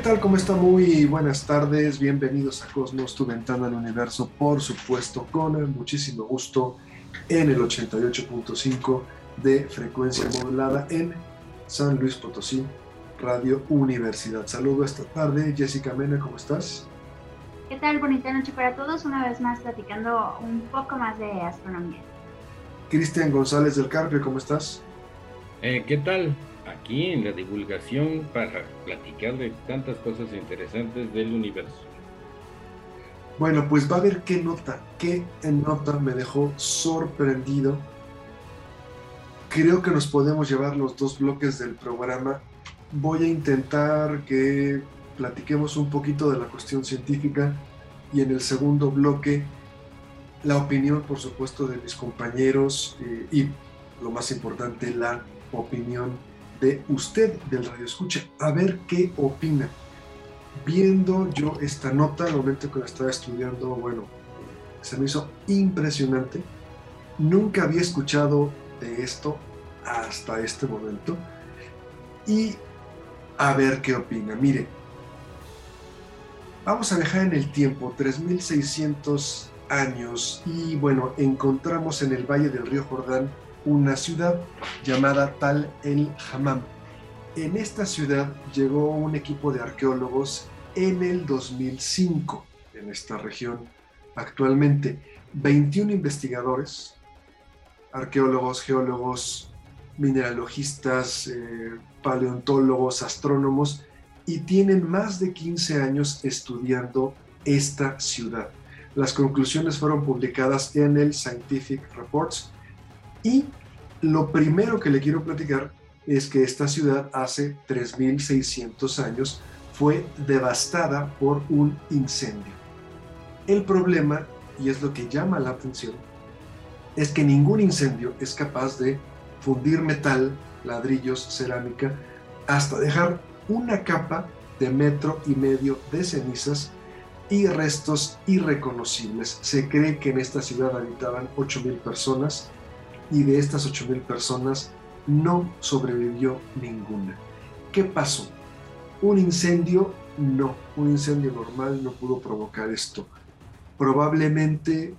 Tal? ¿Cómo está? Muy buenas tardes. Bienvenidos a Cosmos, tu ventana al universo, por supuesto, con muchísimo gusto en el 88.5 de frecuencia modulada en San Luis Potosí, Radio Universidad. Saludo esta tarde. Jessica Mena, ¿cómo estás? ¿Qué tal? Bonita noche para todos. Una vez más platicando un poco más de astronomía. Cristian González del Carpio, ¿cómo estás? Eh, ¿Qué tal? Aquí en la divulgación para platicar de tantas cosas interesantes del universo. Bueno, pues va a ver qué nota, qué nota me dejó sorprendido. Creo que nos podemos llevar los dos bloques del programa. Voy a intentar que platiquemos un poquito de la cuestión científica y en el segundo bloque la opinión, por supuesto, de mis compañeros eh, y lo más importante, la opinión de usted del radio escucha, a ver qué opina. Viendo yo esta nota, al momento que la estaba estudiando, bueno, se me hizo impresionante. Nunca había escuchado de esto hasta este momento. Y a ver qué opina. Mire, vamos a dejar en el tiempo 3600 años y bueno, encontramos en el Valle del Río Jordán una ciudad llamada Tal el Hammam. En esta ciudad llegó un equipo de arqueólogos en el 2005 en esta región. Actualmente 21 investigadores, arqueólogos, geólogos, mineralogistas, eh, paleontólogos, astrónomos, y tienen más de 15 años estudiando esta ciudad. Las conclusiones fueron publicadas en el Scientific Reports y lo primero que le quiero platicar es que esta ciudad hace 3.600 años fue devastada por un incendio. El problema, y es lo que llama la atención, es que ningún incendio es capaz de fundir metal, ladrillos, cerámica, hasta dejar una capa de metro y medio de cenizas y restos irreconocibles. Se cree que en esta ciudad habitaban 8.000 personas y de estas 8.000 personas no sobrevivió ninguna. ¿Qué pasó? ¿Un incendio? No, un incendio normal no pudo provocar esto. Probablemente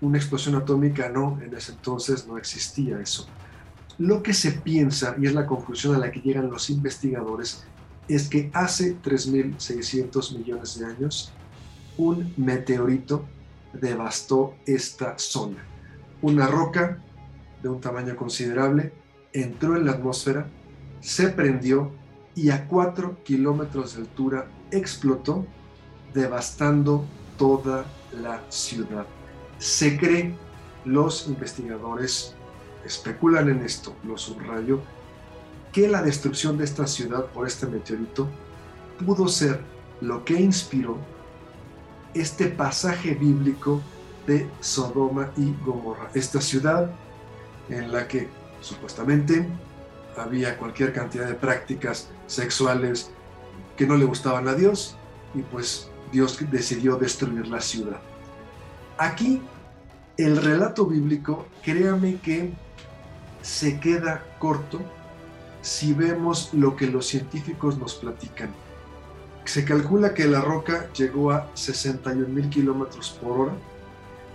una explosión atómica no, en ese entonces no existía eso. Lo que se piensa, y es la conclusión a la que llegan los investigadores, es que hace 3.600 millones de años un meteorito devastó esta zona. Una roca de un tamaño considerable, entró en la atmósfera, se prendió y a 4 kilómetros de altura explotó, devastando toda la ciudad. Se cree, los investigadores especulan en esto, lo subrayo, que la destrucción de esta ciudad por este meteorito pudo ser lo que inspiró este pasaje bíblico de Sodoma y Gomorra. Esta ciudad en la que supuestamente había cualquier cantidad de prácticas sexuales que no le gustaban a Dios y pues Dios decidió destruir la ciudad. Aquí el relato bíblico, créame que se queda corto si vemos lo que los científicos nos platican. Se calcula que la roca llegó a 61 mil kilómetros por hora,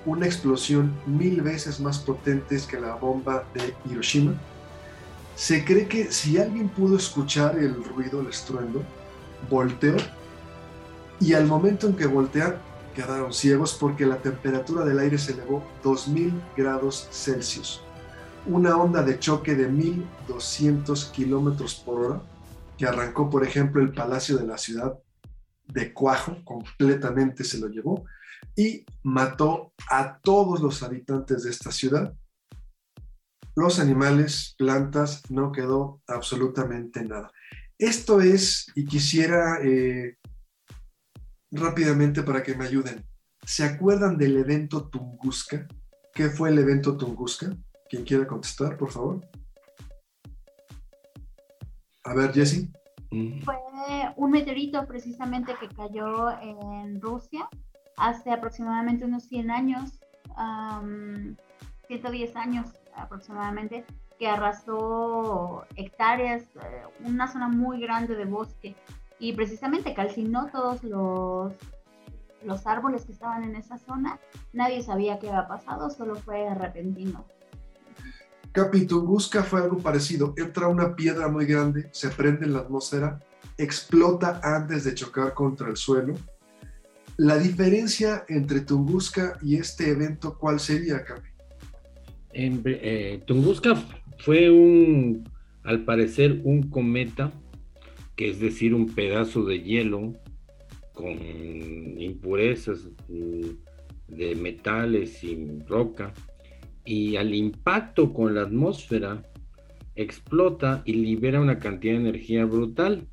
una explosión mil veces más potente que la bomba de Hiroshima. Se cree que si alguien pudo escuchar el ruido, el estruendo, volteó y al momento en que voltean quedaron ciegos porque la temperatura del aire se elevó 2000 grados Celsius. Una onda de choque de 1200 kilómetros por hora que arrancó, por ejemplo, el palacio de la ciudad de Cuajo, completamente se lo llevó y mató a todos los habitantes de esta ciudad. Los animales, plantas, no quedó absolutamente nada. Esto es, y quisiera eh, rápidamente para que me ayuden, ¿se acuerdan del evento Tunguska? ¿Qué fue el evento Tunguska? ¿Quién quiera contestar, por favor? A ver, Jesse. Fue un meteorito precisamente que cayó en Rusia hace aproximadamente unos 100 años, 110 años aproximadamente, que arrasó hectáreas, eh, una zona muy grande de bosque y precisamente calcinó todos los, los árboles que estaban en esa zona. Nadie sabía qué había pasado, solo fue repentino. Capitunguska fue algo parecido. Entra una piedra muy grande, se prende en la atmósfera, explota antes de chocar contra el suelo. La diferencia entre Tunguska y este evento, ¿cuál sería, Capi? En, eh, Tunguska fue un, al parecer, un cometa, que es decir, un pedazo de hielo con impurezas mm, de metales y roca, y al impacto con la atmósfera explota y libera una cantidad de energía brutal.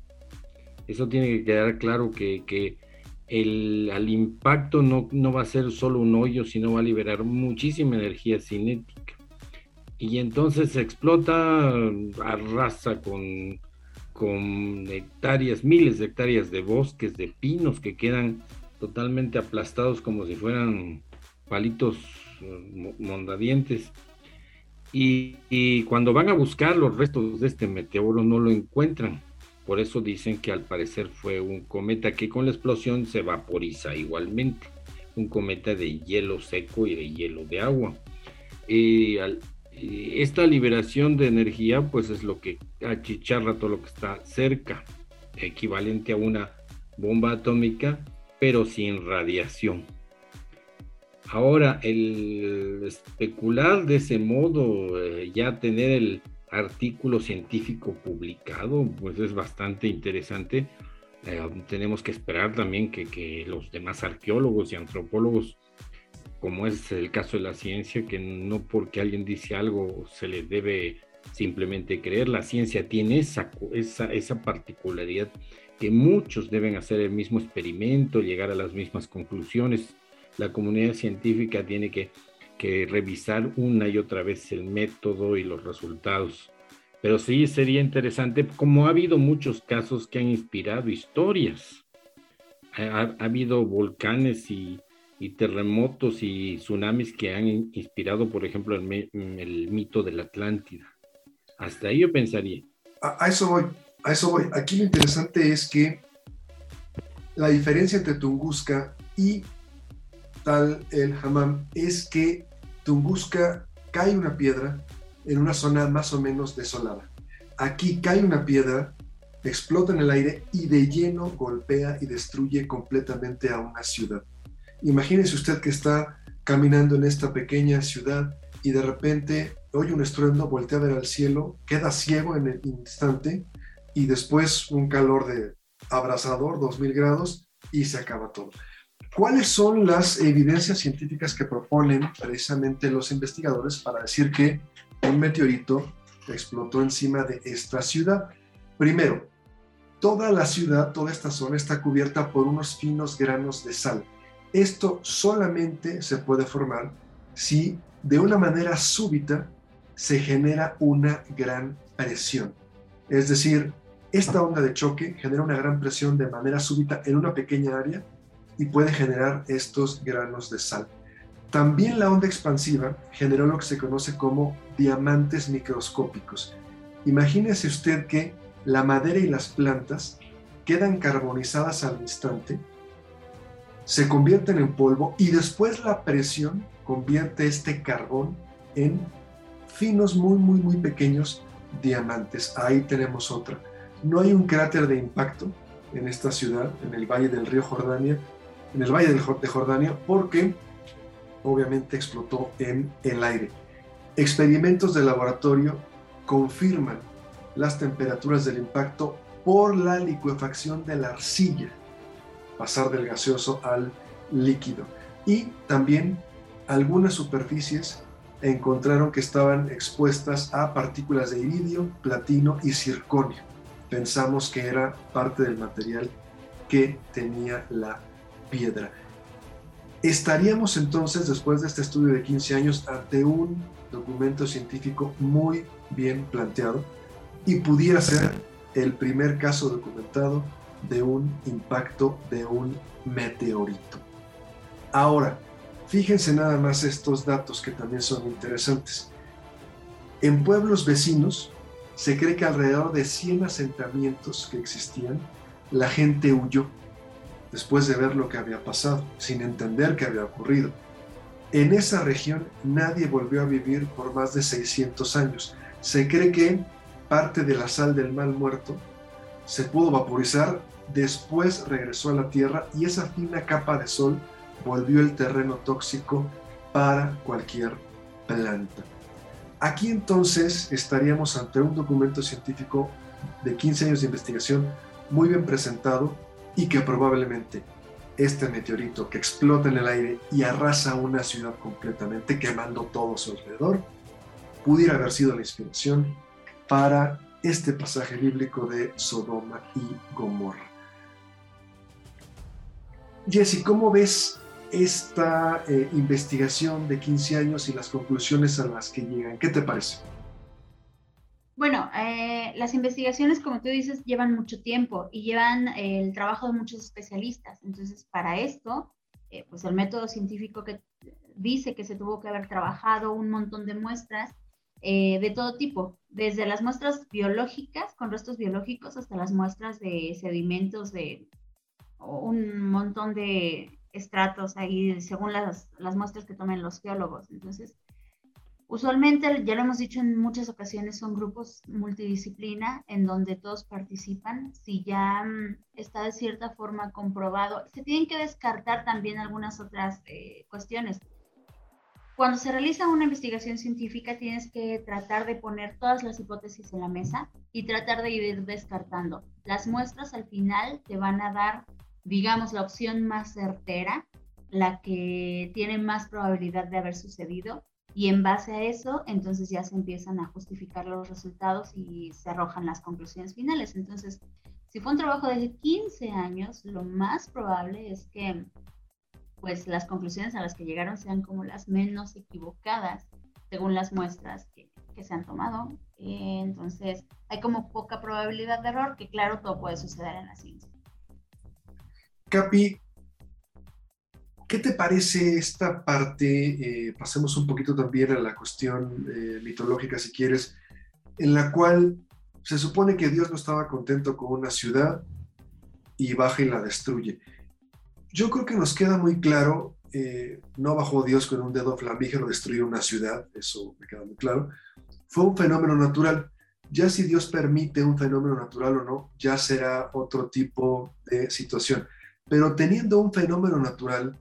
Eso tiene que quedar claro que, el, al impacto no, no, va a ser solo un hoyo, sino va a liberar muchísima energía cinética. Y entonces se explota, arrasa con, con hectáreas, miles de hectáreas de bosques, de pinos que quedan totalmente aplastados como si fueran palitos mondadientes. Y, y, cuando van a buscar los restos de este meteoro no lo encuentran. Por eso dicen que al parecer fue un cometa que con la explosión se vaporiza igualmente. Un cometa de hielo seco y de hielo de agua. Y esta liberación de energía pues es lo que achicharra todo lo que está cerca, equivalente a una bomba atómica, pero sin radiación. Ahora, el especular de ese modo, eh, ya tener el artículo científico publicado, pues es bastante interesante. Eh, tenemos que esperar también que, que, los demás arqueólogos y antropólogos, como es el caso de la ciencia, que no porque alguien dice algo se le debe simplemente creer, la ciencia tiene esa, esa, esa particularidad que muchos deben hacer el mismo experimento, llegar a las mismas conclusiones la comunidad científica tiene que, revisar una y otra vez el método y los resultados. Pero sí sería interesante, como ha habido muchos casos que han inspirado historias. Ha, habido volcanes y, terremotos y tsunamis que han inspirado, por ejemplo, el, mito de la Atlántida. Hasta ahí yo pensaría. A, eso voy, a eso voy. Aquí lo interesante es que la diferencia entre Tunguska y tal el Hammam es que Tunguska cae una piedra en una zona más o menos desolada. Aquí cae una piedra, explota en el aire y de lleno golpea y destruye completamente a una ciudad. Imagínese usted que está caminando en esta pequeña ciudad y de repente oye un estruendo, voltea a ver al cielo, queda ciego en el instante y después un calor de abrasador, 2000 grados, y se acaba todo. ¿Cuáles son las evidencias científicas que proponen precisamente los investigadores para decir que un meteorito explotó encima de esta ciudad? Primero, toda la ciudad, toda esta zona está cubierta por unos finos granos de sal. Esto solamente se puede formar si de una manera súbita se genera una gran presión. Es decir, esta onda de choque genera una gran presión de manera súbita en una pequeña área y puede generar estos granos de sal. También la onda expansiva generó lo que se conoce como diamantes microscópicos. Imagínese usted que la madera y las plantas quedan carbonizadas al instante, se convierten en polvo y después la presión convierte este carbón en finos, muy, muy, muy pequeños diamantes. Ahí tenemos otra. No hay un cráter de impacto en esta ciudad, en el valle del río Jordania, en el Valle de Jordania porque obviamente explotó en el aire. Experimentos de laboratorio confirman las temperaturas del impacto por la licuefacción de la arcilla, pasar del gaseoso al líquido. Y también algunas superficies encontraron que estaban expuestas a partículas de iridio, platino y circonio. Pensamos que era parte del material que tenía la piedra. Estaríamos entonces, después de este estudio de 15 años, ante un documento científico muy bien planteado y pudiera ser el primer caso documentado de un impacto de un meteorito. Ahora, fíjense nada más estos datos que también son interesantes. En pueblos vecinos, se cree que alrededor de 100 asentamientos que existían, la gente huyó después de ver lo que había pasado, sin entender qué había ocurrido. En esa región nadie volvió a vivir por más de 600 años. Se cree que parte de la sal del mal muerto se pudo vaporizar, después regresó a la tierra y esa fina capa de sol volvió el terreno tóxico para cualquier planta. Aquí entonces estaríamos ante un documento científico de 15 años de investigación muy bien presentado y que probablemente este meteorito que explota en el aire y arrasa una ciudad completamente, quemando todo su alrededor, pudiera haber sido la inspiración para este pasaje bíblico de Sodoma y Gomorra. Jesse, ¿cómo ves esta eh, investigación de 15 años y las conclusiones a las que llegan? ¿Qué te parece? Bueno, eh, las investigaciones, como tú dices, llevan mucho tiempo y llevan el trabajo de muchos especialistas. Entonces, para esto, eh, pues el método científico que dice que se tuvo que haber trabajado un montón de muestras eh, de todo tipo, desde las muestras biológicas, con restos biológicos, hasta las muestras de sedimentos de un montón de estratos ahí, según las, las muestras que tomen los geólogos. Entonces, Usualmente, ya lo hemos dicho en muchas ocasiones, son grupos multidisciplina en donde todos participan. Si ya mm, está de cierta forma comprobado, se tienen que descartar también algunas otras eh, cuestiones. Cuando se realiza una investigación científica, tienes que tratar de poner todas las hipótesis en la mesa y tratar de ir descartando. Las muestras al final te van a dar, digamos, la opción más certera, la que tiene más probabilidad de haber sucedido y en base a eso, entonces ya se empiezan a justificar los resultados y se arrojan las conclusiones finales. Entonces, si fue un trabajo de 15 años, lo más probable es que pues las conclusiones a las que llegaron sean como las menos equivocadas según las muestras que, que se han tomado. entonces, hay como poca probabilidad de error, que claro, todo puede suceder en la ciencia. Capi, ¿Qué te parece esta parte? Eh, pasemos un poquito también a la cuestión eh, mitológica, si quieres, en la cual se supone que Dios no estaba contento con una ciudad y baja y la destruye. Yo creo que nos queda muy claro, eh, no bajó Dios con un dedo flamígero destruir una ciudad, eso me queda muy claro. Fue un fenómeno natural. Ya si Dios permite un fenómeno natural o no, ya será otro tipo de situación. Pero teniendo un fenómeno natural,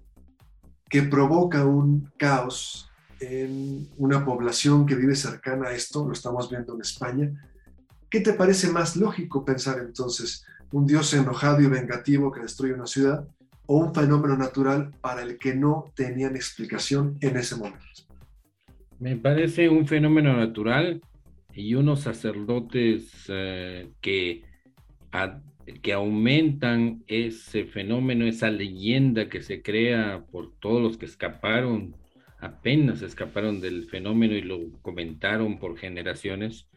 que provoca un caos en una población que vive cercana a esto, lo estamos viendo en España. ¿Qué te parece más lógico pensar entonces? ¿Un dios enojado y vengativo que destruye una ciudad o un fenómeno natural para el que no tenían explicación en ese momento? Me parece un fenómeno natural y unos sacerdotes eh, que que aumentan ese fenómeno, esa leyenda que se crea por todos los que escaparon, apenas escaparon del fenómeno y lo comentaron por generaciones,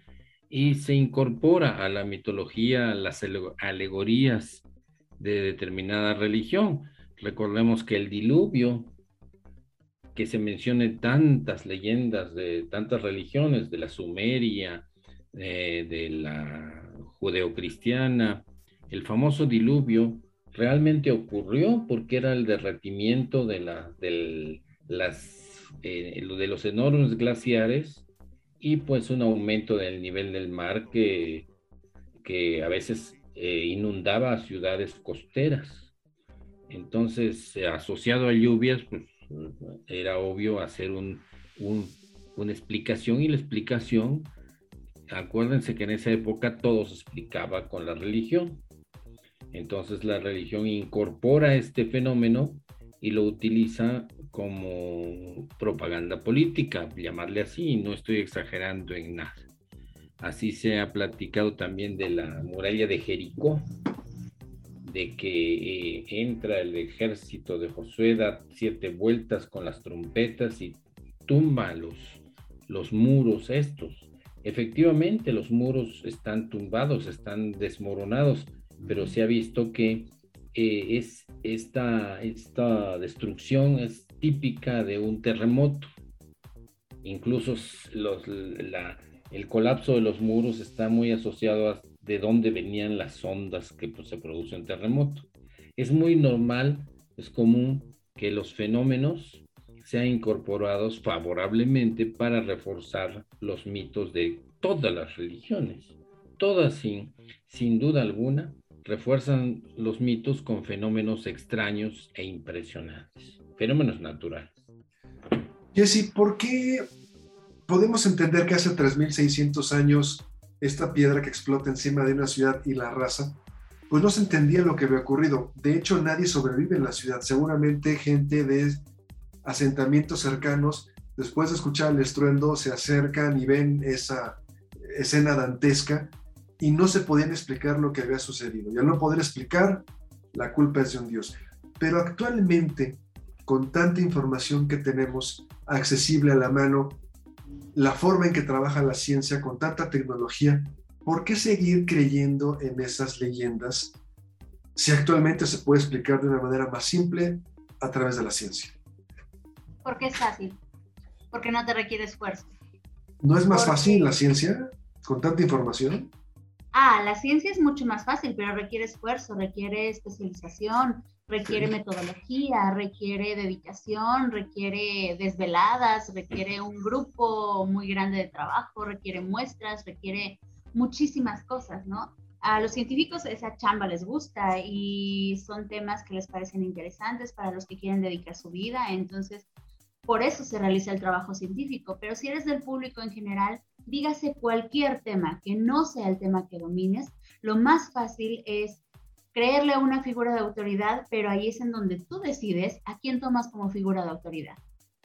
y se incorpora a la mitología, las alegorías de determinada religión. Recordemos que el diluvio, que se mencione tantas leyendas de tantas religiones, de la Sumeria, eh, de la judeocristiana, el famoso diluvio realmente ocurrió porque era el derretimiento de, la, las, eh, de los enormes glaciares y pues un aumento del nivel del mar que, que a veces eh, inundaba a ciudades costeras. Entonces, asociado a lluvias, pues era obvio hacer un, una explicación y la explicación, acuérdense que en esa época todo se explicaba con la religión. Entonces la religión incorpora este fenómeno y lo utiliza como propaganda política, llamarle así, no estoy exagerando en nada. Así se ha platicado también de la muralla de Jericó, de que eh, entra el ejército de Josué, da siete vueltas con las trompetas y tumba los, los muros estos. Efectivamente, los muros están tumbados, están desmoronados, pero se ha visto que eh, es esta, esta destrucción es típica de un terremoto. Incluso los, el colapso de los muros está muy asociado a de dónde venían las ondas que pues, se producen terremoto. Es muy normal, es común que los fenómenos sean incorporados favorablemente para reforzar los mitos de todas las religiones. Todas sin, sin duda alguna refuerzan los mitos con fenómenos extraños e impresionantes, fenómenos naturales. Jesse, ¿por qué podemos entender que hace 3.600 años esta piedra que explota encima de una ciudad y la raza, pues no se entendía lo que había ocurrido. De hecho, nadie sobrevive en la ciudad. Seguramente gente de asentamientos cercanos, después de escuchar el estruendo, se acercan y ven esa escena dantesca y no se podían explicar lo que había sucedido. Y al no poder explicar, la culpa es de un Dios. Pero actualmente, con tanta información que tenemos accesible a la mano, la forma en que trabaja la ciencia con tanta tecnología, ¿por qué seguir creyendo en esas leyendas si actualmente se puede explicar de una manera más simple a través de la ciencia? Porque es fácil, porque no te requiere esfuerzo. ¿No es más fácil la ciencia con tanta información? Ah, la ciencia es mucho más fácil, pero requiere esfuerzo, requiere especialización, requiere metodología, requiere dedicación, requiere desveladas, requiere un grupo muy grande de trabajo, requiere muestras, requiere muchísimas cosas, ¿no? A los científicos esa chamba les gusta y son temas que les parecen interesantes para los que quieren dedicar su vida, entonces por eso se realiza el trabajo científico, pero si eres del público en general, dígase cualquier tema que no sea el tema que domines, lo más fácil es creerle a una figura de autoridad, pero ahí es en donde tú decides a quién tomas como figura de autoridad.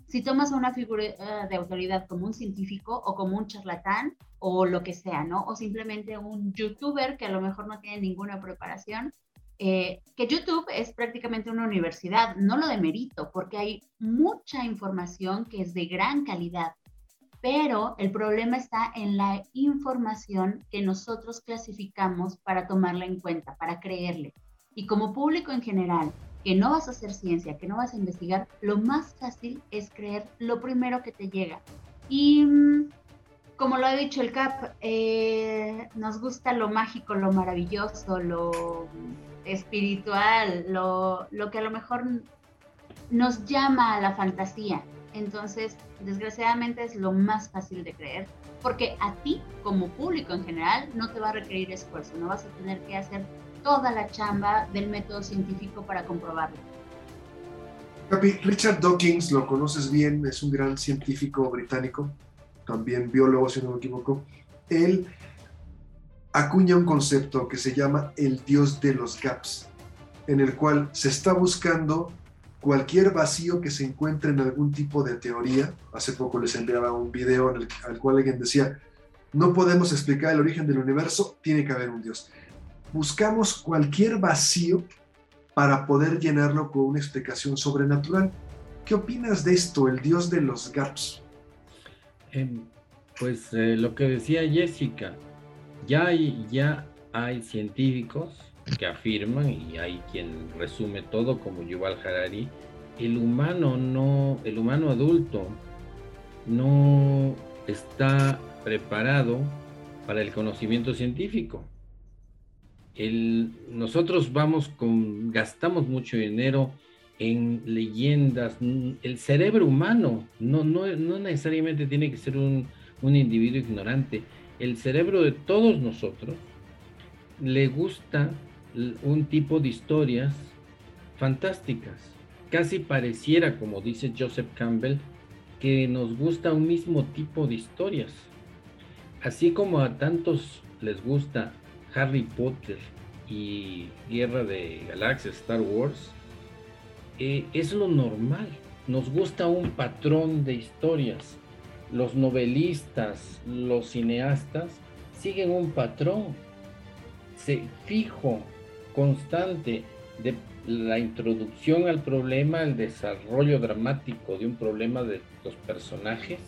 Si tomas a una figura eh, de autoridad como un científico o como un charlatán o lo que sea, ¿no? O simplemente un youtuber que a lo mejor no tiene ninguna preparación, eh, que YouTube es prácticamente una universidad, no lo demerito, porque hay mucha información que es de gran calidad, pero el problema está en la información que nosotros clasificamos para tomarla en cuenta, para creerle. Y como público en general, que no vas a hacer ciencia, que no vas a investigar, lo más fácil es creer lo primero que te llega. Y mm, como lo ha dicho el CAP, eh, nos gusta lo mágico, lo maravilloso, lo espiritual, lo, lo que a lo mejor nos llama a la fantasía. Entonces, desgraciadamente es lo más fácil de creer, porque a ti como público en general no te va a requerir esfuerzo, no vas a tener que hacer toda la chamba del método científico para comprobarlo. Richard Dawkins, lo conoces bien, es un gran científico británico, también biólogo si no me equivoco. Él acuña un concepto que se llama el dios de los gaps, en el cual se está buscando cualquier vacío que se encuentre en algún tipo de teoría. Hace poco les enviaba un video en el, al cual alguien decía, no podemos explicar el origen del universo, tiene que haber un Dios. Buscamos cualquier vacío para poder llenarlo con una explicación sobrenatural. ¿Qué opinas de esto, el Dios de los gaps? Em, pues eh, lo que decía Jessica, ya hay, ya hay científicos que afirman, y hay quien resume todo como Yuval Harari, el humano no, el humano adulto no está preparado para el conocimiento científico. El, nosotros vamos con, gastamos mucho dinero en leyendas. El cerebro humano no, no, no necesariamente tiene que ser un, un individuo ignorante. El cerebro de todos nosotros le gusta un tipo de historias fantásticas. Casi pareciera, como dice Joseph Campbell, que nos gusta un mismo tipo de historias. Así como a tantos les gusta Harry Potter y Guerra de Galaxias, Star Wars, eh, es lo normal. Nos gusta un patrón de historias. Los novelistas, los cineastas, siguen un patrón se, fijo, constante de la introducción al problema, el desarrollo dramático de un problema de los personajes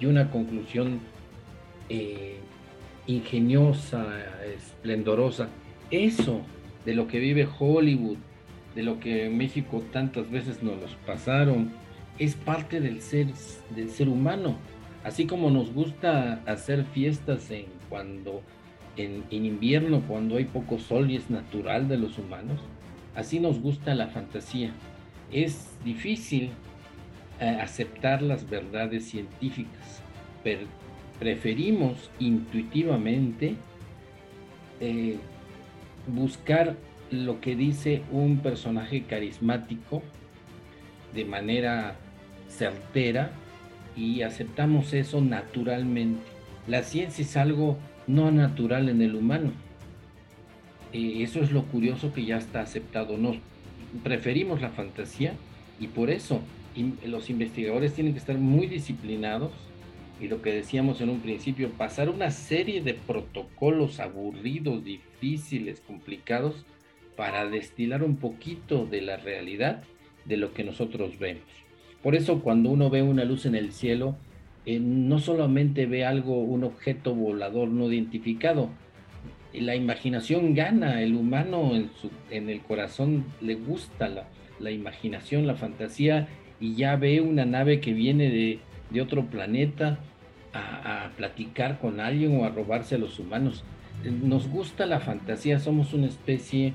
y una conclusión eh, ingeniosa, esplendorosa. Eso de lo que vive Hollywood, de lo que en México tantas veces nos los pasaron, es parte del ser, del ser humano. Así como nos gusta hacer fiestas en cuando en, invierno, cuando hay poco sol y es natural de los humanos, así nos gusta la fantasía. Es difícil eh, aceptar las verdades científicas, pero preferimos intuitivamente eh, buscar lo que dice un personaje carismático de manera certera y aceptamos eso naturalmente. La ciencia es algo no natural en el humano. Eh, eso es lo curioso que ya está aceptado. Nos preferimos la fantasía y por eso los investigadores tienen que estar muy disciplinados y lo que decíamos en un principio, pasar una serie de protocolos aburridos, difíciles, complicados, para destilar un poquito de la realidad de lo que nosotros vemos. Por eso cuando uno ve una luz en el cielo, eh, no solamente ve algo, un objeto volador no identificado, la imaginación gana, el humano en, su, en el corazón le gusta la, la imaginación, la fantasía, y ya ve una nave que viene de, de otro planeta a, platicar con alguien o a robarse a los humanos. Eh, nos gusta la fantasía, somos una especie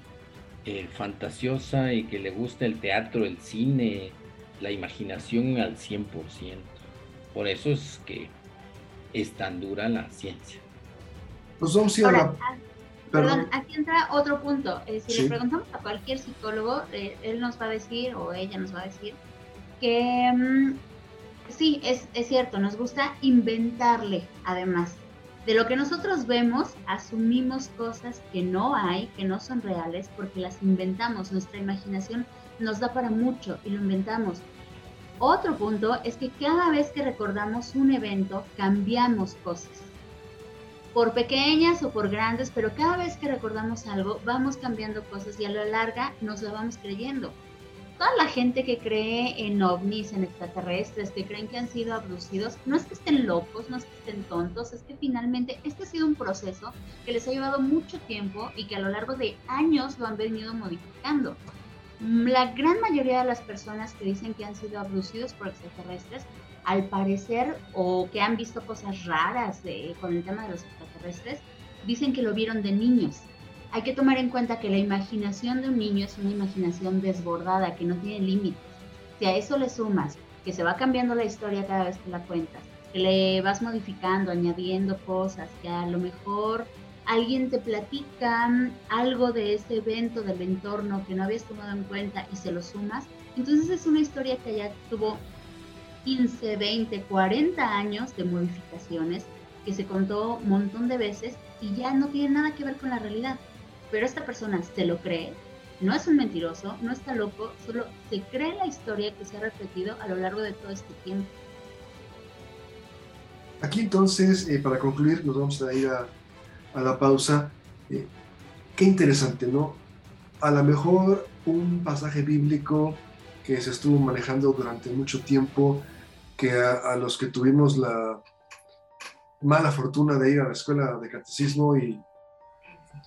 eh, fantasiosa y que le gusta el teatro, el cine, la imaginación al 100%. Por eso es que es tan dura la ciencia. Pues vamos a Ahora, ah, Perdón. aquí entra otro punto. Eh, si le preguntamos a cualquier psicólogo, él nos va a decir o ella nos va a decir que mm, sí, es, es cierto, nos gusta inventarle además. De lo que nosotros vemos, asumimos cosas que no hay, que no son reales, porque las inventamos. Nuestra imaginación nos da para mucho y lo inventamos. Otro punto es que cada vez que recordamos un evento, cambiamos cosas. Por pequeñas o por grandes, pero cada vez que recordamos algo, vamos cambiando cosas y a la larga nos lo vamos creyendo toda la gente que cree en ovnis, en extraterrestres, que creen que han sido abducidos, no es que estén locos, no es que estén tontos, es que finalmente este ha sido un proceso que les ha llevado mucho tiempo y que a lo largo de años lo han venido modificando. La gran mayoría de las personas que dicen que han sido abducidos por extraterrestres, al parecer, o que han visto cosas raras con el tema de los extraterrestres, dicen que lo vieron de niños hay que tomar en cuenta que la imaginación de un niño es una imaginación desbordada, que no tiene límites. Si a eso le sumas que se va cambiando la historia cada vez que la cuentas, que le vas modificando, añadiendo cosas, que a lo mejor alguien te platica algo de ese evento, del entorno que no habías tomado en cuenta y se lo sumas, entonces es una historia que ya tuvo 15, 20, 40 años de modificaciones, que se contó un montón de veces y ya no tiene nada que ver con la realidad pero esta persona se lo cree, no es un mentiroso, no está loco, solo se cree la historia que se ha repetido a lo largo de todo este tiempo. Aquí entonces, eh, para concluir, nos vamos a ir a, la pausa. Eh, qué interesante, ¿no? A lo mejor un pasaje bíblico que se estuvo manejando durante mucho tiempo, que a los que tuvimos la mala fortuna de ir a la escuela de catecismo y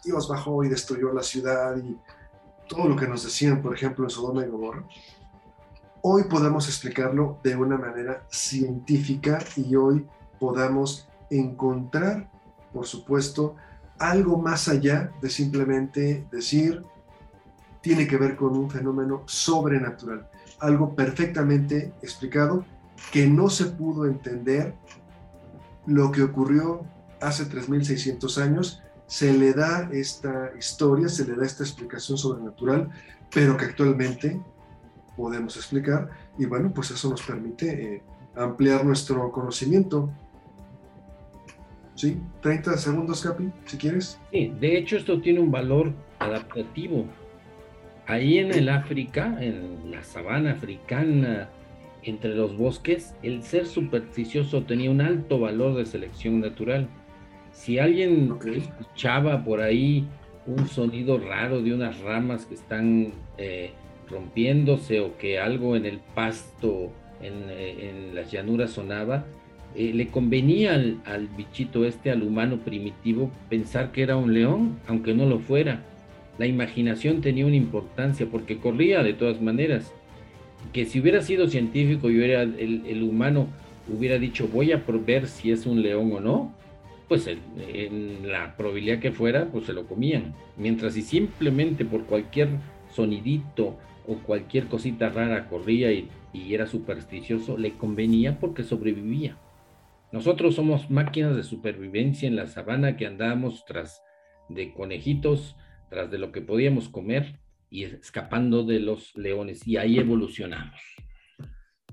Dios bajó y destruyó la ciudad y todo lo que nos decían, por ejemplo, en Sodoma y Gomorra, hoy podemos explicarlo de una manera científica y hoy podamos encontrar, por supuesto, algo más allá de simplemente decir, tiene que ver con un fenómeno sobrenatural, algo perfectamente explicado que no se pudo entender lo que ocurrió hace 3.600 años se le da esta historia, se le da esta explicación sobrenatural, pero que actualmente podemos explicar y bueno, pues eso nos permite eh, ampliar nuestro conocimiento. ¿Sí? 30 segundos, Capi, si quieres. Sí, de hecho esto tiene un valor adaptativo. Ahí en el África, en la sabana africana, entre los bosques, el ser supersticioso tenía un alto valor de selección natural. Si alguien escuchaba por ahí un sonido raro de unas ramas que están eh, rompiéndose o que algo en el pasto, en, eh, las llanuras sonaba, eh, le convenía al, bichito este, al humano primitivo, pensar que era un león, aunque no lo fuera. La imaginación tenía una importancia porque corría de todas maneras que si hubiera sido científico y hubiera, el, humano hubiera dicho voy a ver si es un león o no, pues en la probabilidad que fuera, pues se lo comían. Mientras si simplemente por cualquier sonidito o cualquier cosita rara corría y era supersticioso, le convenía porque sobrevivía. Nosotros somos máquinas de supervivencia en la sabana que andábamos tras de conejitos, tras de lo que podíamos comer y escapando de los leones y ahí evolucionamos.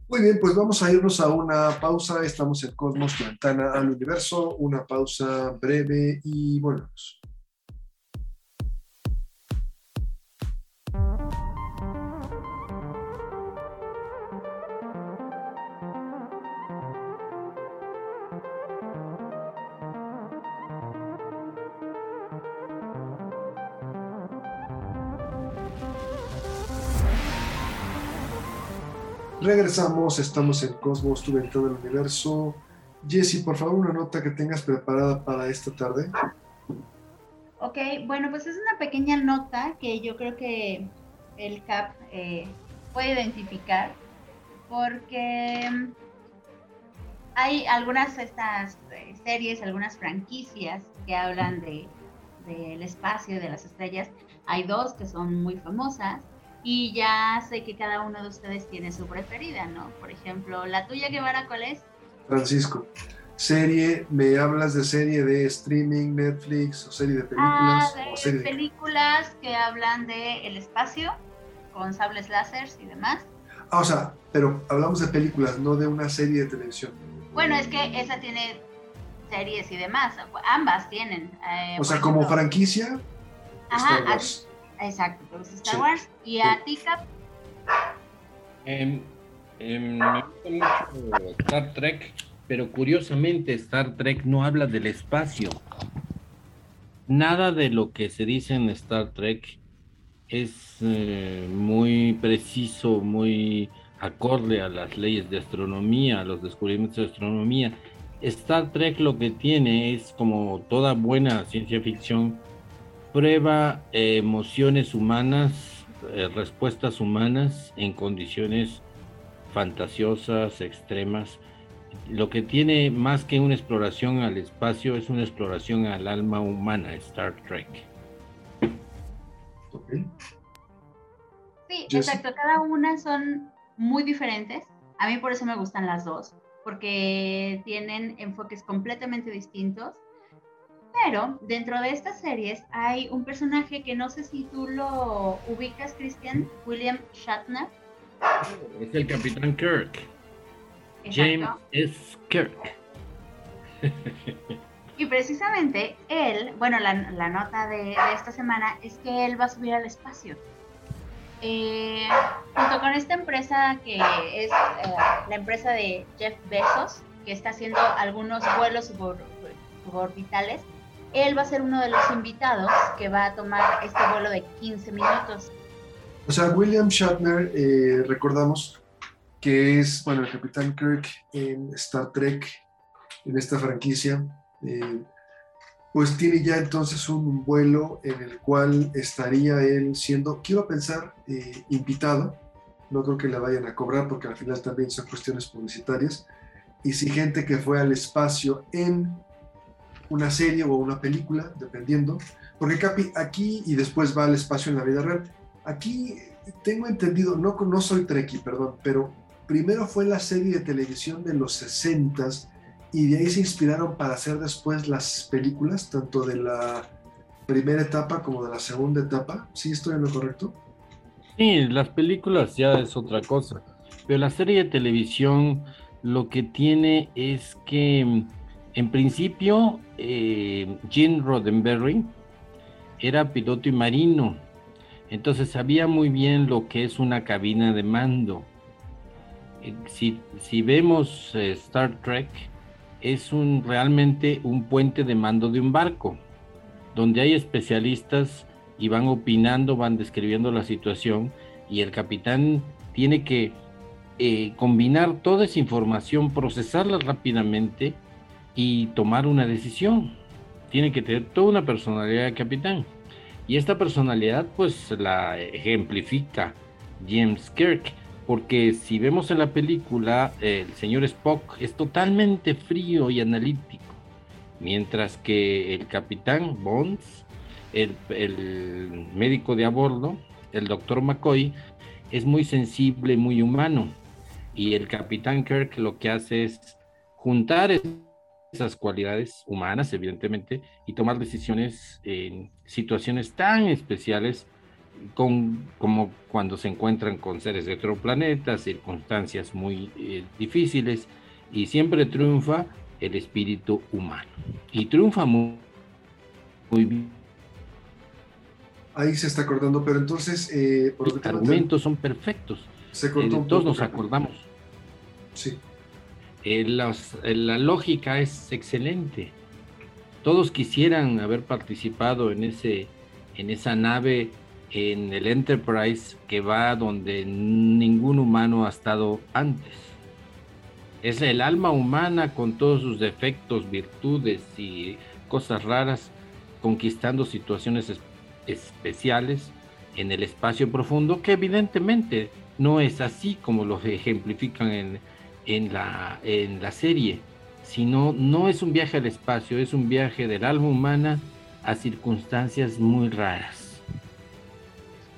Muy bien, pues vamos a irnos a una pausa. Estamos en Cosmos, Ventana al Universo, una pausa breve y volvemos. Regresamos, estamos en Cosmos, tu ventana del universo. Jesse, por favor, una nota que tengas preparada para esta tarde. Ok, bueno, pues es una pequeña nota que yo creo que el CAP eh, puede identificar porque hay algunas estas eh, series, algunas franquicias que hablan de del espacio, de las estrellas. Hay dos que son muy famosas y ya sé que cada uno de ustedes tiene su preferida, ¿no? Por ejemplo, la tuya, Guevara, ¿cuál es? Francisco. Serie, ¿me hablas de serie de streaming, Netflix o serie de películas? Ah, de películas que hablan de el espacio, con sables láseres y demás. Ah, o sea, pero hablamos de películas, no de una serie de televisión. Bueno, es que esa tiene series y demás, ambas tienen. Eh, o sea, como franquicia, Ajá, Exacto, pues Star Wars. ¿Y a ti, Cap? Em, em, me gusta mucho Star Trek, pero curiosamente Star Trek no habla del espacio. Nada de lo que se dice en Star Trek es eh, muy preciso, muy acorde a las leyes de astronomía, a los descubrimientos de astronomía. Star Trek lo que tiene es como toda buena ciencia ficción, prueba eh, emociones humanas, eh, respuestas humanas en condiciones fantasiosas, extremas. Lo que tiene más que una exploración al espacio es una exploración al alma humana, Star Trek. Sí, exacto. Cada una son muy diferentes. A mí por eso me gustan las dos, porque tienen enfoques completamente distintos pero dentro de estas series hay un personaje que no sé si tú lo ubicas, Christian, William Shatner. Es el Capitán Kirk. James S. Kirk. Y precisamente él, bueno, la, nota de, esta semana es que él va a subir al espacio. Eh, junto con esta empresa que es eh, la empresa de Jeff Bezos, que está haciendo algunos vuelos suborbitales, él va a ser uno de los invitados que va a tomar este vuelo de 15 minutos. O sea, William Shatner, eh, recordamos que es, bueno, el Capitán Kirk en Star Trek, en esta franquicia, eh, pues tiene ya entonces un vuelo en el cual estaría él siendo, quiero pensar, eh, invitado. No creo que le vayan a cobrar porque al final también son cuestiones publicitarias. Y si gente que fue al espacio en una serie o una película, dependiendo, porque Capi aquí y después va al espacio en la vida real. Aquí tengo entendido, no, no soy Treki, perdón, pero primero fue la serie de televisión de los 60 y de ahí se inspiraron para hacer después las películas, tanto de la primera etapa como de la segunda etapa. ¿Sí estoy en lo correcto? Sí, las películas ya es otra cosa, pero la serie de televisión lo que tiene es que en principio, eh, Gene Roddenberry era piloto y marino. Entonces sabía muy bien lo que es una cabina de mando. Eh, si, vemos eh, Star Trek, es un, realmente un puente de mando de un barco, donde hay especialistas y van opinando, van describiendo la situación y el capitán tiene que eh, combinar toda esa información, procesarla rápidamente y tomar una decisión. Tiene que tener toda una personalidad de capitán. Y esta personalidad pues la ejemplifica James Kirk, porque si vemos en la película, el señor Spock es totalmente frío y analítico, mientras que el capitán Bonds, el, el médico de a bordo, el doctor McCoy, es muy sensible, muy humano. Y el capitán Kirk lo que hace es juntar esas cualidades humanas, evidentemente, y tomar decisiones en situaciones tan especiales con, como cuando se encuentran con seres de otro planeta, circunstancias muy eh, difíciles, y siempre triunfa el espíritu humano. Y triunfa muy, bien. Ahí se está acordando, pero entonces... Eh, Los argumentos son perfectos. Se eh, todos nos acordamos. Sí. La lógica es excelente. Todos quisieran haber participado en, ese, en esa nave, en el Enterprise que va donde ningún humano ha estado antes. Es el alma humana con todos sus defectos, virtudes y cosas raras, conquistando situaciones especiales en el espacio profundo, que evidentemente no es así como lo ejemplifican en, en la, en la serie, sino no es un viaje al espacio, es un viaje del alma humana a circunstancias muy raras.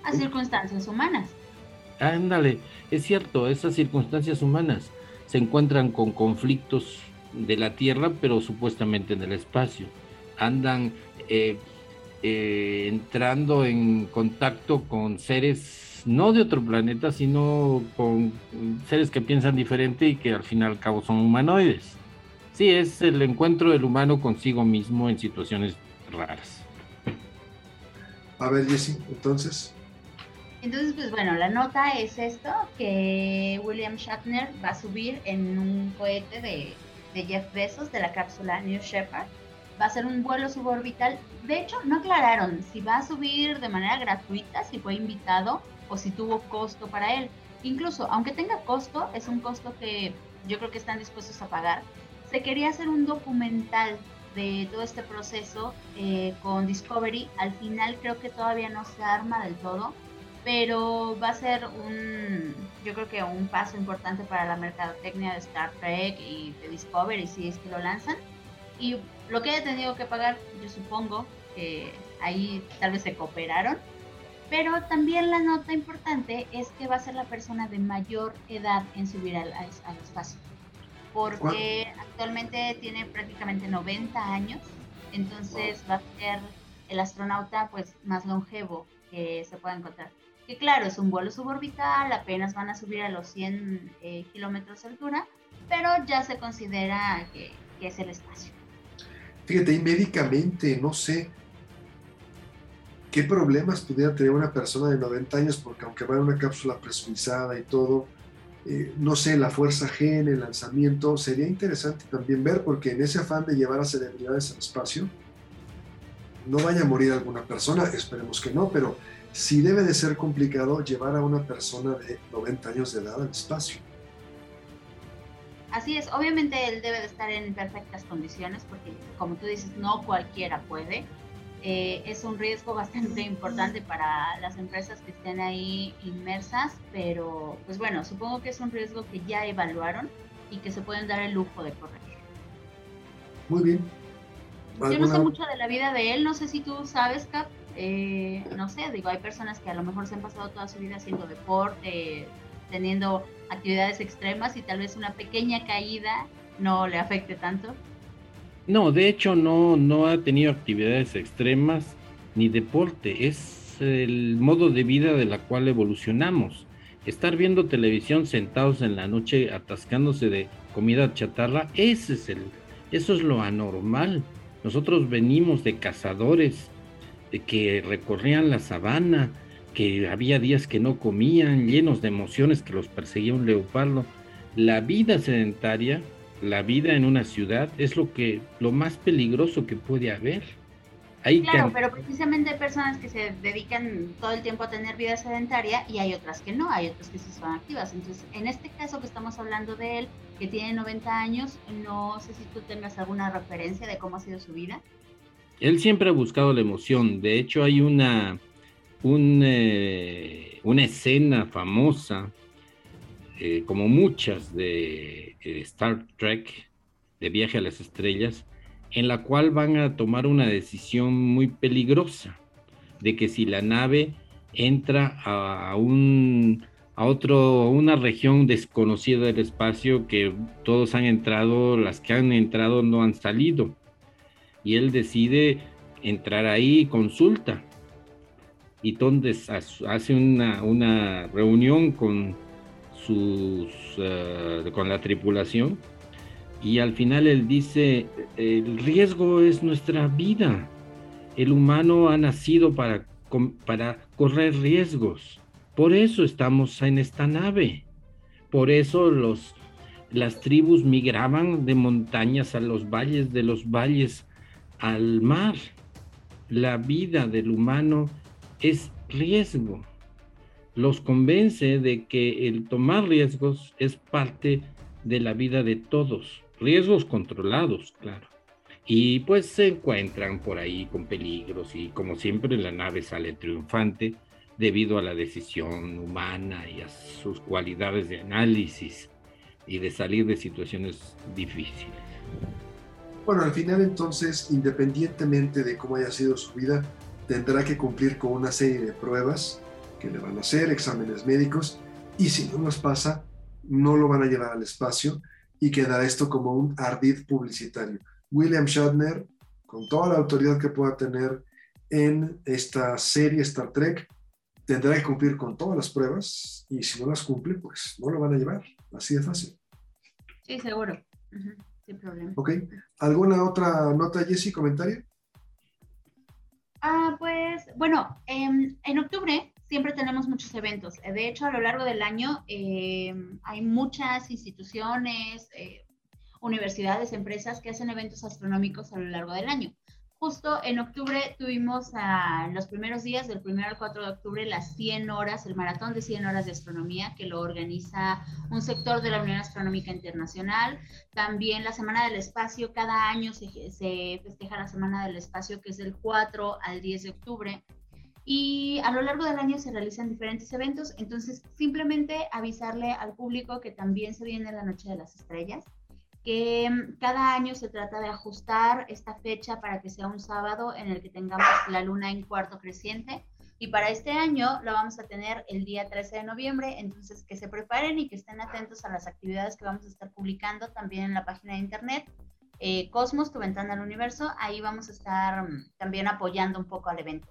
A circunstancias humanas. Ándale, es cierto, esas circunstancias humanas se encuentran con conflictos de la Tierra, pero supuestamente en el espacio. Andan eh, eh, entrando en contacto con seres no de otro planeta, sino con seres que piensan diferente y que al fin y al cabo son humanoides. Sí, es el encuentro del humano consigo mismo en situaciones raras. A ver, Jesse, entonces. Entonces, pues bueno, la nota es esto, que William Shatner va a subir en un cohete de, de Jeff Bezos de la cápsula New Shepard. Va a ser un vuelo suborbital. De hecho, no aclararon si va a subir de manera gratuita, si fue invitado o si tuvo costo para él. Incluso, aunque tenga costo, es un costo que yo creo que están dispuestos a pagar. Se quería hacer un documental de todo este proceso eh, con Discovery. Al final creo que todavía no se arma del todo, pero va a ser un, yo creo que un paso importante para la mercadotecnia de Star Trek y de Discovery si es que lo lanzan. Y lo que haya tenido que pagar, yo supongo que ahí tal vez se cooperaron pero también la nota importante es que va a ser la persona de mayor edad en subir al, espacio, porque actualmente tiene prácticamente 90 años, entonces va a ser el astronauta pues más longevo que se pueda encontrar. Que claro, es un vuelo suborbital, apenas van a subir a los 100 eh, kilómetros de altura, pero ya se considera que, que es el espacio. Fíjate, y médicamente, no sé, qué problemas pudiera tener una persona de 90 años, porque aunque va en una cápsula presurizada y todo, eh, no sé, la fuerza G en el lanzamiento, sería interesante también ver, porque en ese afán de llevar a celebridades al espacio, no vaya a morir alguna persona, esperemos que no, pero sí debe de ser complicado llevar a una persona de 90 años de edad al espacio. Así es, obviamente él debe de estar en perfectas condiciones, porque como tú dices, no cualquiera puede eh, es un riesgo bastante importante para las empresas que estén ahí inmersas, pero pues bueno, supongo que es un riesgo que ya evaluaron y que se pueden dar el lujo de correr. Muy bien. Yo no sé mucho de la vida de él, no sé si tú sabes, Cap, eh, no sé, digo, hay personas que a lo mejor se han pasado toda su vida haciendo deporte, teniendo actividades extremas y tal vez una pequeña caída no le afecte tanto. No, de hecho no, no ha tenido actividades extremas ni deporte. Es el modo de vida de la cual evolucionamos. Estar viendo televisión sentados en la noche atascándose de comida chatarra, ese es el, eso es lo anormal. Nosotros venimos de cazadores, de que recorrían la sabana, que había días que no comían, llenos de emociones que los perseguía un leopardo. La vida sedentaria, la vida en una ciudad es lo que lo más peligroso que puede haber. claro, pero precisamente hay personas que se dedican todo el tiempo a tener vida sedentaria y hay otras que no, hay otras que sí son activas. Entonces, en este caso que estamos hablando de él, que tiene 90 años, no sé si tú tengas alguna referencia de cómo ha sido su vida. Él siempre ha buscado la emoción. De hecho, hay una, eh, una escena famosa, eh, como muchas de eh, Star Trek, de Viaje a las Estrellas, en la cual van a tomar una decisión muy peligrosa, de que si la nave entra a, un a otro, una región desconocida del espacio que todos han entrado, las que han entrado no han salido. Y él decide entrar ahí, consulta. Y entonces hace una, reunión con eh, con la tripulación y al final él dice el riesgo es nuestra vida el humano ha nacido para, para correr riesgos por eso estamos en esta nave. Por eso los, las tribus migraban de montañas a los valles, de los valles al mar. La vida del humano es riesgo. Los convence de que el tomar riesgos es parte de la vida de todos. Riesgos controlados, claro. Y pues se encuentran por ahí con peligros y como siempre la nave sale triunfante debido a la decisión humana y a sus cualidades de análisis y de salir de situaciones difíciles. Bueno, al final entonces, independientemente de cómo haya sido su vida, tendrá que cumplir con una serie de pruebas que le van a hacer, exámenes médicos, y si no los pasa, no lo van a llevar al espacio y quedará esto como un ardid publicitario. William Shatner, con toda la autoridad que pueda tener en esta serie Star Trek, tendrá que cumplir con todas las pruebas y si no las cumple, pues no lo van a llevar. Así de fácil. Sí, seguro. Sin problema. Ok. ¿Alguna otra nota, Jessy, comentario? Ah, pues, bueno, em, en octubre siempre tenemos muchos eventos. De hecho, a lo largo del año em, hay muchas instituciones, eh, universidades, empresas que hacen eventos astronómicos a lo largo del año. Justo en octubre tuvimos a los primeros días, del 1 al 4 de octubre, las 100 horas, el maratón de 100 horas de astronomía que lo organiza un sector de la Unión Astronómica Internacional. También la Semana del Espacio, cada año se, se festeja la Semana del Espacio que es del 4 al 10 de octubre. Y a lo largo del año se realizan diferentes eventos, entonces simplemente avisarle al público que también se viene la Noche de las Estrellas que mm, cada año se trata de ajustar esta fecha para que sea un sábado en el que tengamos la luna en cuarto creciente. Y para este año lo vamos a tener el día 13 de noviembre, entonces que se preparen y que estén atentos a las actividades que vamos a estar publicando también en la página de internet. Eh, Cosmos, tu ventana al universo, ahí vamos a estar mm, también apoyando un poco al evento.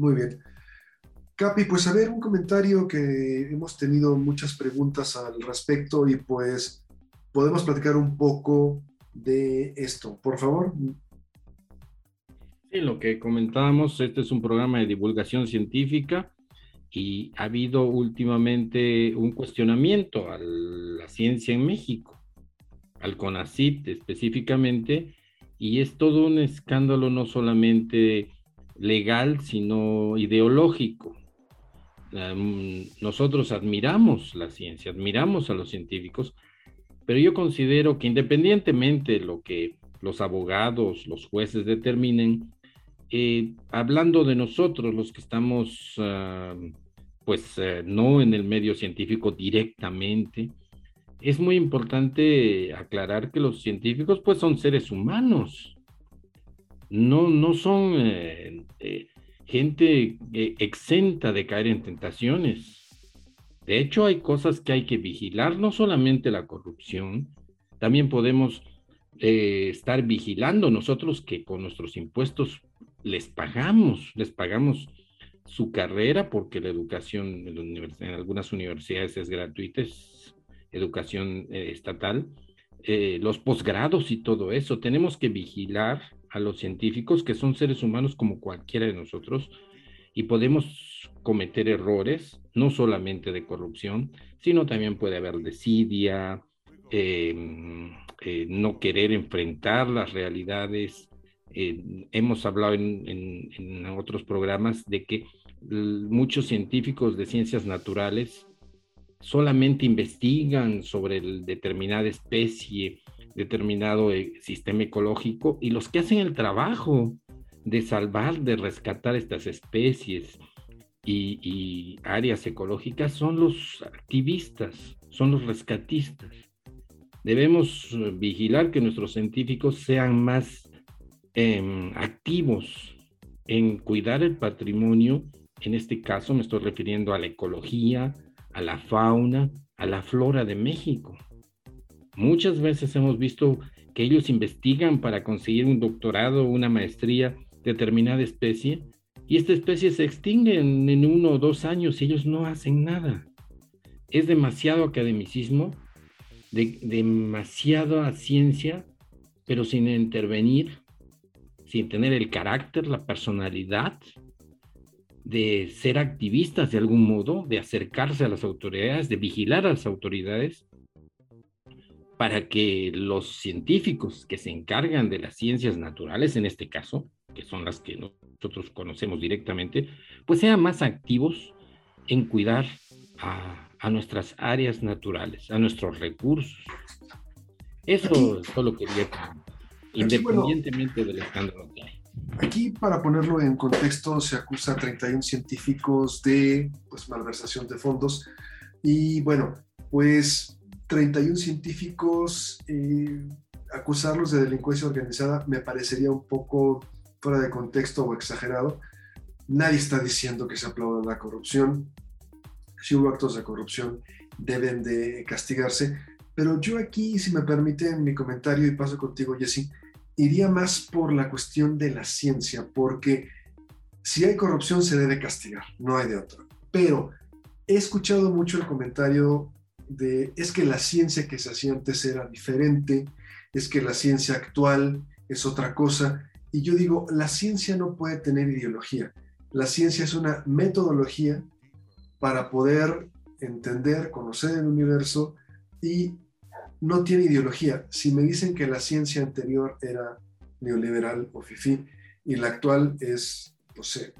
Muy bien. Capi, pues a ver, un comentario que hemos tenido muchas preguntas al respecto y pues podemos platicar un poco de esto, por favor. Sí, lo que comentábamos, este es un programa de divulgación científica y ha habido últimamente un cuestionamiento a la ciencia en México, al CONACIT específicamente, y es todo un escándalo no solamente legal, sino ideológico. Nosotros admiramos la ciencia, admiramos a los científicos, pero yo considero que independientemente de lo que los abogados, los jueces determinen, eh, hablando de nosotros, los que estamos, ah, pues eh, no en el medio científico directamente, es muy importante aclarar que los científicos pues son seres humanos, no, no son eh, gente exenta de caer en tentaciones de hecho, hay cosas que hay que vigilar, no solamente la corrupción, también podemos eh, estar vigilando nosotros que con nuestros impuestos les pagamos, les pagamos su carrera porque la educación en, algunas universidades es gratuita, es educación eh, estatal, eh, los posgrados y todo eso. Tenemos que vigilar a los científicos que son seres humanos como cualquiera de nosotros y podemos cometer errores, no solamente de corrupción, sino también puede haber desidia, em, eh, no querer enfrentar las realidades. Eh, hemos hablado en, en, otros programas de que muchos científicos de ciencias naturales solamente investigan sobre determinada especie, determinado eh, sistema ecológico y los que hacen el trabajo de salvar, de rescatar estas especies y, áreas ecológicas son los activistas, son los rescatistas. Debemos eh, vigilar que nuestros científicos sean más em, activos en cuidar el patrimonio. En este caso me estoy refiriendo a la ecología, a la fauna, a la flora de México. Muchas veces hemos visto que ellos investigan para conseguir un doctorado o una maestría de determinada especie y esta especie se extingue en, uno o dos años y ellos no hacen nada. Es demasiado academicismo, de, demasiada ciencia, pero sin intervenir, sin tener el carácter, la personalidad de ser activistas de algún modo, de acercarse a las autoridades, de vigilar a las autoridades, para que los científicos que se encargan de las ciencias naturales, en este caso, que son las que nosotros conocemos directamente, pues sean más activos en cuidar a, nuestras áreas naturales, a nuestros recursos. Eso solo quería independientemente del escándalo que hay. Aquí, para ponerlo en contexto, se acusa a 31 científicos de pues, malversación de fondos. Y bueno, pues 31 científicos, eh, acusarlos de delincuencia organizada me parecería un poco fuera de contexto o exagerado. Nadie está diciendo que se aplauda la corrupción. Si hubo actos de corrupción, deben de castigarse. Pero yo aquí, si me permiten mi comentario y paso contigo, Jesse, iría más por la cuestión de la ciencia, porque si hay corrupción se debe castigar, no hay de otra. Pero he escuchado mucho el comentario de es que la ciencia que se hacía antes era diferente, es que la ciencia actual es otra cosa. Y yo digo, la ciencia no puede tener ideología. La ciencia es una metodología para poder entender, conocer el universo y no tiene ideología. Si me dicen que la ciencia anterior era neoliberal o fifi y la actual es, no sé,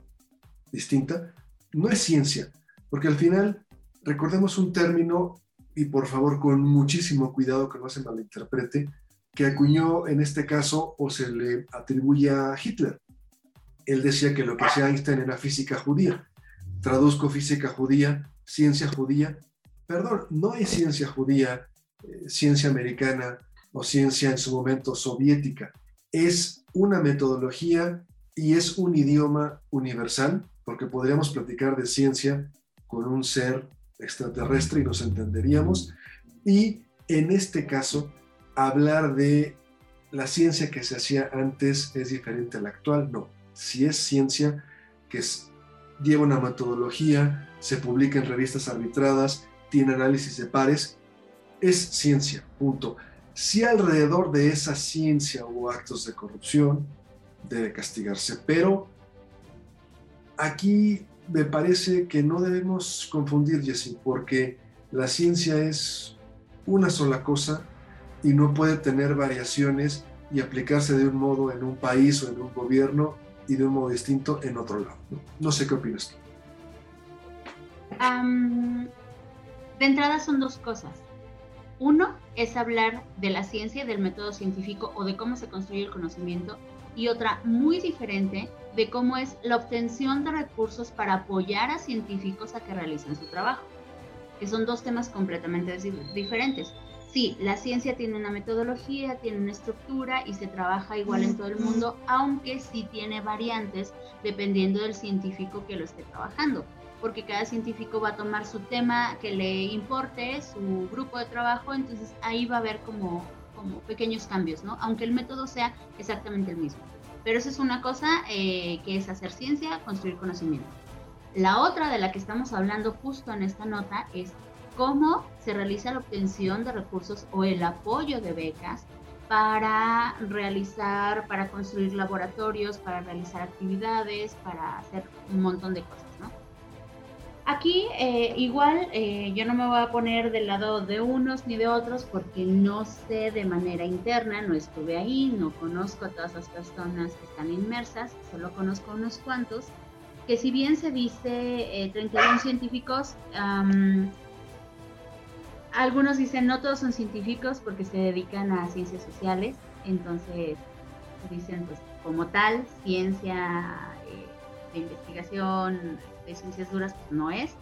distinta, no es ciencia, porque al final recordemos un término y por favor con muchísimo cuidado que no se malinterprete, que acuñó en este caso o se le atribuye a Hitler. Él decía que lo que hacía Einstein era física judía. Traduzco física judía, ciencia judía. Perdón, no hay ciencia judía, eh, ciencia americana o ciencia en su momento soviética. Es una metodología y es un idioma universal, porque podríamos platicar de ciencia con un ser extraterrestre y nos entenderíamos. Y en este caso, hablar de la ciencia que se hacía antes es diferente a la actual, no. Si es ciencia que lleva una metodología, se publica en revistas arbitradas, tiene análisis de pares, es ciencia, punto. Si alrededor de esa ciencia hubo actos de corrupción, debe castigarse, pero aquí me parece que no debemos confundir, Jesse, porque la ciencia es una sola cosa y no puede tener variaciones y aplicarse de un modo en un país o en un gobierno y de un modo distinto en otro lado. No, sé qué opinas tú. de entrada son dos cosas. Uno es hablar de la ciencia, del método científico o de cómo se construye el conocimiento y otra muy diferente de cómo es la obtención de recursos para apoyar a científicos a que realicen su trabajo, que son dos temas completamente diferentes sí, la ciencia tiene una metodología, tiene una estructura y se trabaja igual en todo el mundo, aunque sí tiene variantes dependiendo del científico que lo esté trabajando, porque cada científico va a tomar su tema que le importe, su grupo de trabajo, entonces ahí va a haber como, como pequeños cambios, ¿no? Aunque el método sea exactamente el mismo. Pero eso es una cosa eh, que es hacer ciencia, construir conocimiento. La otra de la que estamos hablando justo en esta nota es cómo se realiza la obtención de recursos o el apoyo de becas para realizar, para construir laboratorios, para realizar actividades, para hacer un montón de cosas. Aquí eh, igual eh, yo no me voy a poner del lado de unos ni de otros porque no sé de manera interna, no estuve ahí, no conozco a todas las personas que están inmersas, solo conozco unos cuantos, que si bien se dice eh, 31 científicos, algunos dicen no todos son científicos porque se dedican a ciencias sociales, entonces dicen pues como tal, ciencia de investigación, de ciencias duras, pues no es,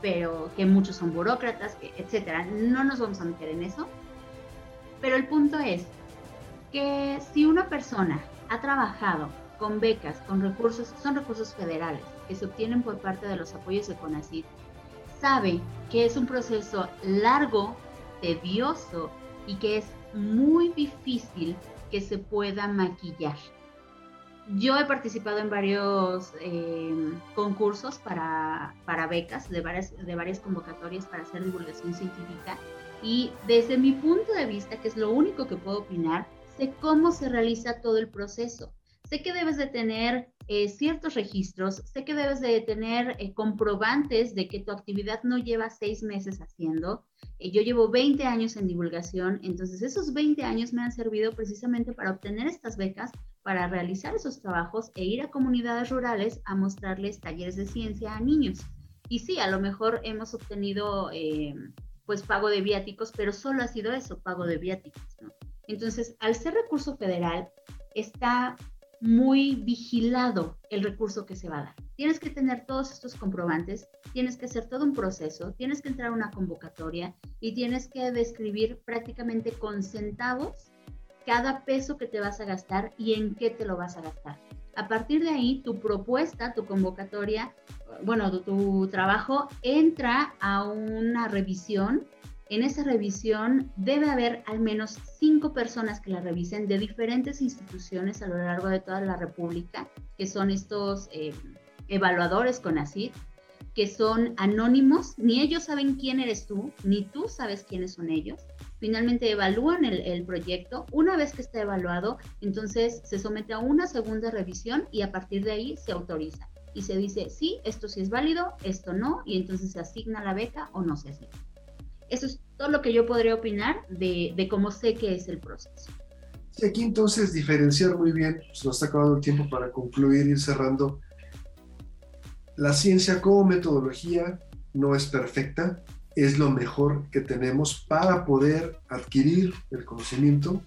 pero que muchos son burócratas, que, etcétera. No nos vamos a meter en eso. Pero el punto es que si una persona ha trabajado con becas, con recursos, son recursos federales que se obtienen por parte de los apoyos de CONACYT, sabe que es un proceso largo, tedioso y que es muy difícil que se pueda maquillar. Yo he participado en varios eh, concursos para, para, becas, de varias, de varias convocatorias para hacer divulgación científica y desde mi punto de vista, que es lo único que puedo opinar, sé cómo se realiza todo el proceso. Sé que debes de tener eh, ciertos registros, sé que debes de tener eh, comprobantes de que tu actividad no lleva seis meses haciendo. yo llevo 20 años en divulgación, entonces esos 20 años me han servido precisamente para obtener estas becas para realizar esos trabajos e ir a comunidades rurales a mostrarles talleres de ciencia a niños. Y sí, a lo mejor hemos obtenido eh, pues pago de viáticos, pero solo ha sido eso, pago de viáticos. Entonces, al ser recurso federal, está muy vigilado el recurso que se va a dar. Tienes que tener todos estos comprobantes, tienes que hacer todo un proceso, tienes que entrar a una convocatoria y tienes que describir prácticamente con centavos cada peso que te vas a gastar y en qué te lo vas a gastar. A partir de ahí, tu propuesta, tu convocatoria, bueno, tu, trabajo entra a una revisión. En esa revisión debe haber al menos cinco personas que la revisen de diferentes instituciones a lo largo de toda la República, que son estos eh, evaluadores con ACID, que son anónimos, ni ellos saben quién eres tú, ni tú sabes quiénes son ellos finalmente evalúan el, proyecto. Una vez que está evaluado, entonces se somete a una segunda revisión y a partir de ahí se autoriza. Y se dice, sí, esto sí es válido, esto no, y entonces se asigna la beca o no se asigna. Eso es todo lo que yo podría opinar de, de cómo sé que es el proceso. Y aquí entonces diferenciar muy bien, se nos está acabando el tiempo para concluir, ir cerrando. La ciencia como metodología no es perfecta, es lo mejor que tenemos para poder adquirir el conocimiento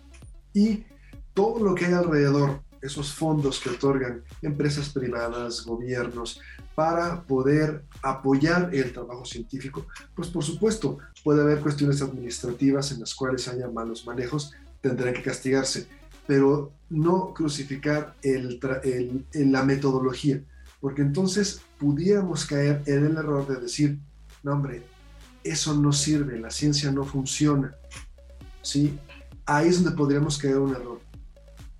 y todo lo que hay alrededor, esos fondos que otorgan empresas privadas, gobiernos, para poder apoyar el trabajo científico, pues por supuesto puede haber cuestiones administrativas en las cuales haya malos manejos, tendrán que castigarse, pero no crucificar el, la metodología, porque entonces pudiéramos caer en el error de decir, no hombre, eso no sirve, la ciencia no funciona. ¿sí? Ahí es donde podríamos caer un error.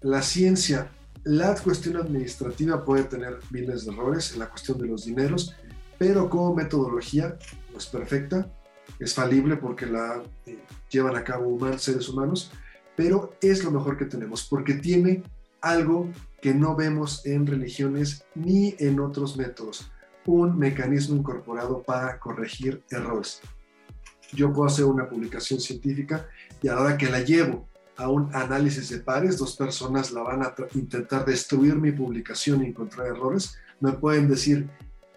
La ciencia, la cuestión administrativa puede tener miles de errores en la cuestión de los dineros, pero como metodología no es perfecta, es falible porque la eh, llevan a cabo humanos, seres humanos, pero es lo mejor que tenemos porque tiene algo que no vemos en religiones ni en otros métodos un mecanismo incorporado para corregir errores. Yo puedo hacer una publicación científica y a la hora que la llevo a un análisis de pares, dos personas la van a intentar destruir mi publicación y encontrar errores, me pueden decir,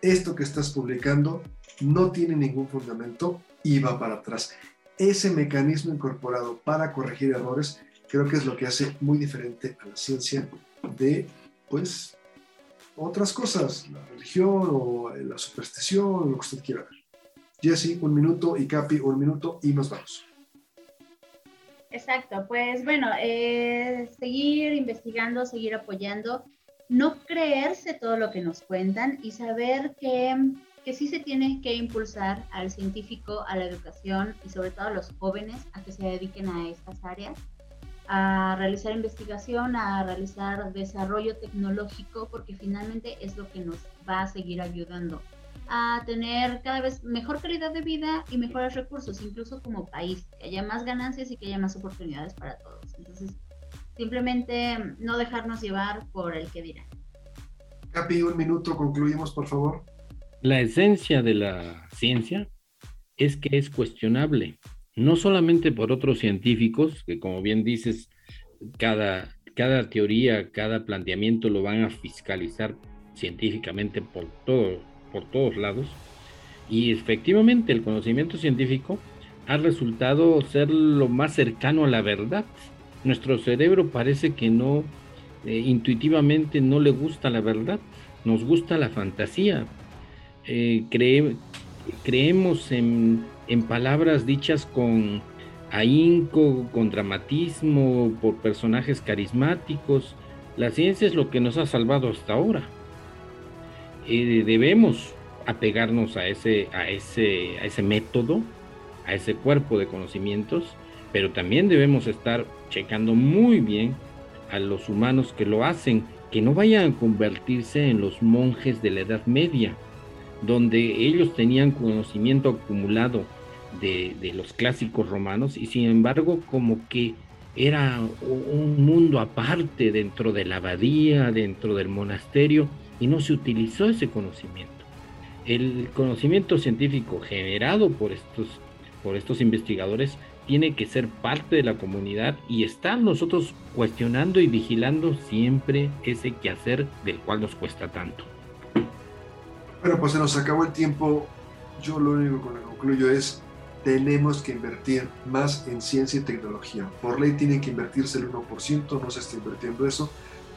esto que estás publicando no tiene ningún fundamento y va para atrás. Ese mecanismo incorporado para corregir errores creo que es lo que hace muy diferente a la ciencia de, pues, otras cosas, la religión o la superstición, lo que usted quiera ver. Jesse, un minuto y Capi, un minuto y nos vamos. Exacto, pues bueno, eh, seguir investigando, seguir apoyando, no creerse todo lo que nos cuentan y saber que, que sí se tiene que impulsar al científico, a la educación y sobre todo a los jóvenes a que se dediquen a estas áreas a realizar investigación, a realizar desarrollo tecnológico, porque finalmente es lo que nos va a seguir ayudando a tener cada vez mejor calidad de vida y mejores recursos, incluso como país, que haya más ganancias y que haya más oportunidades para todos. Entonces, simplemente no dejarnos llevar por el que dirá. Capi, un minuto, concluimos, por favor. La esencia de la ciencia es que es cuestionable, no solamente por otros científicos, que como bien dices, cada, cada teoría, cada planteamiento lo van a fiscalizar científicamente por, todo, por todos lados, y efectivamente el conocimiento científico ha resultado ser lo más cercano a la verdad. Nuestro cerebro parece que no, eh, intuitivamente no le gusta la verdad, nos gusta la fantasía. Eh, creemos en, en, palabras dichas con ahínco, con dramatismo, por personajes carismáticos. La ciencia es lo que nos ha salvado hasta ahora. Eh, debemos apegarnos a ese, a, ese, a ese método, a ese cuerpo de conocimientos, pero también debemos estar checando muy bien a los humanos que lo hacen, que no vayan a convertirse en los monjes de la Edad Media, donde ellos tenían conocimiento acumulado de, de los clásicos romanos y sin embargo como que era un mundo aparte dentro de la abadía, dentro del monasterio, y no se utilizó ese conocimiento. El conocimiento científico generado por estos, por estos investigadores tiene que ser parte de la comunidad y estar nosotros cuestionando y vigilando siempre ese quehacer del cual nos cuesta tanto. Bueno, pues se nos acabó el tiempo. Yo lo único que concluyo es, tenemos que invertir más en ciencia y tecnología. Por ley tiene que invertirse el 1%, no se está invirtiendo eso.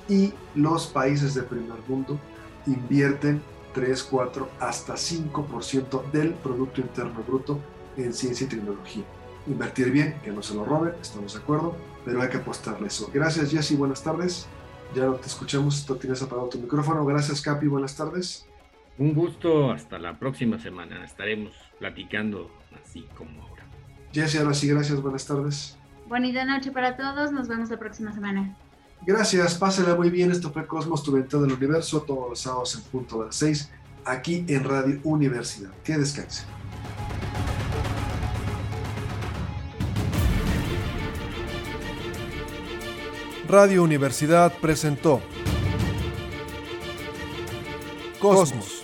Y los países de primer mundo invierten 3, 4, hasta 5% del Producto Interno Bruto en ciencia y tecnología. Invertir bien, que no se lo roben, estamos de acuerdo, pero hay que apostarle eso. Gracias Jesse, buenas tardes. Ya te escuchamos, tú tienes apagado tu micrófono. Gracias Capi, buenas tardes. Un gusto, hasta la próxima semana. Estaremos platicando así como ahora. Jesse, ahora sí, gracias, buenas tardes. Bonita noche para todos, nos vemos la próxima semana. Gracias, pásela muy bien. Esto fue Cosmos, tu ventana del universo, todos los sábados en punto de las 6, aquí en Radio Universidad. Que descanse. Radio Universidad presentó Cosmos.